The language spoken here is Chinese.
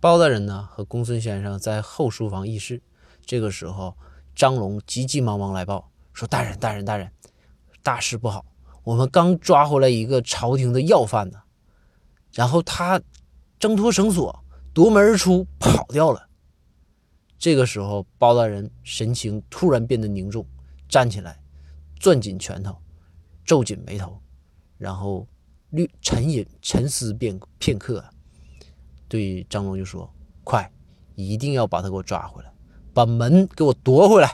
包大人呢和公孙先生在后书房议事，这个时候张龙急急忙忙来报说：“大人，大人，大人，大事不好！我们刚抓回来一个朝廷的要犯呢，然后他挣脱绳索，夺门而出，跑掉了。”这个时候，包大人神情突然变得凝重，站起来，攥紧拳头，皱紧眉头，然后略沉吟沉思片片刻，对张龙就说：“快，一定要把他给我抓回来，把门给我夺回来。”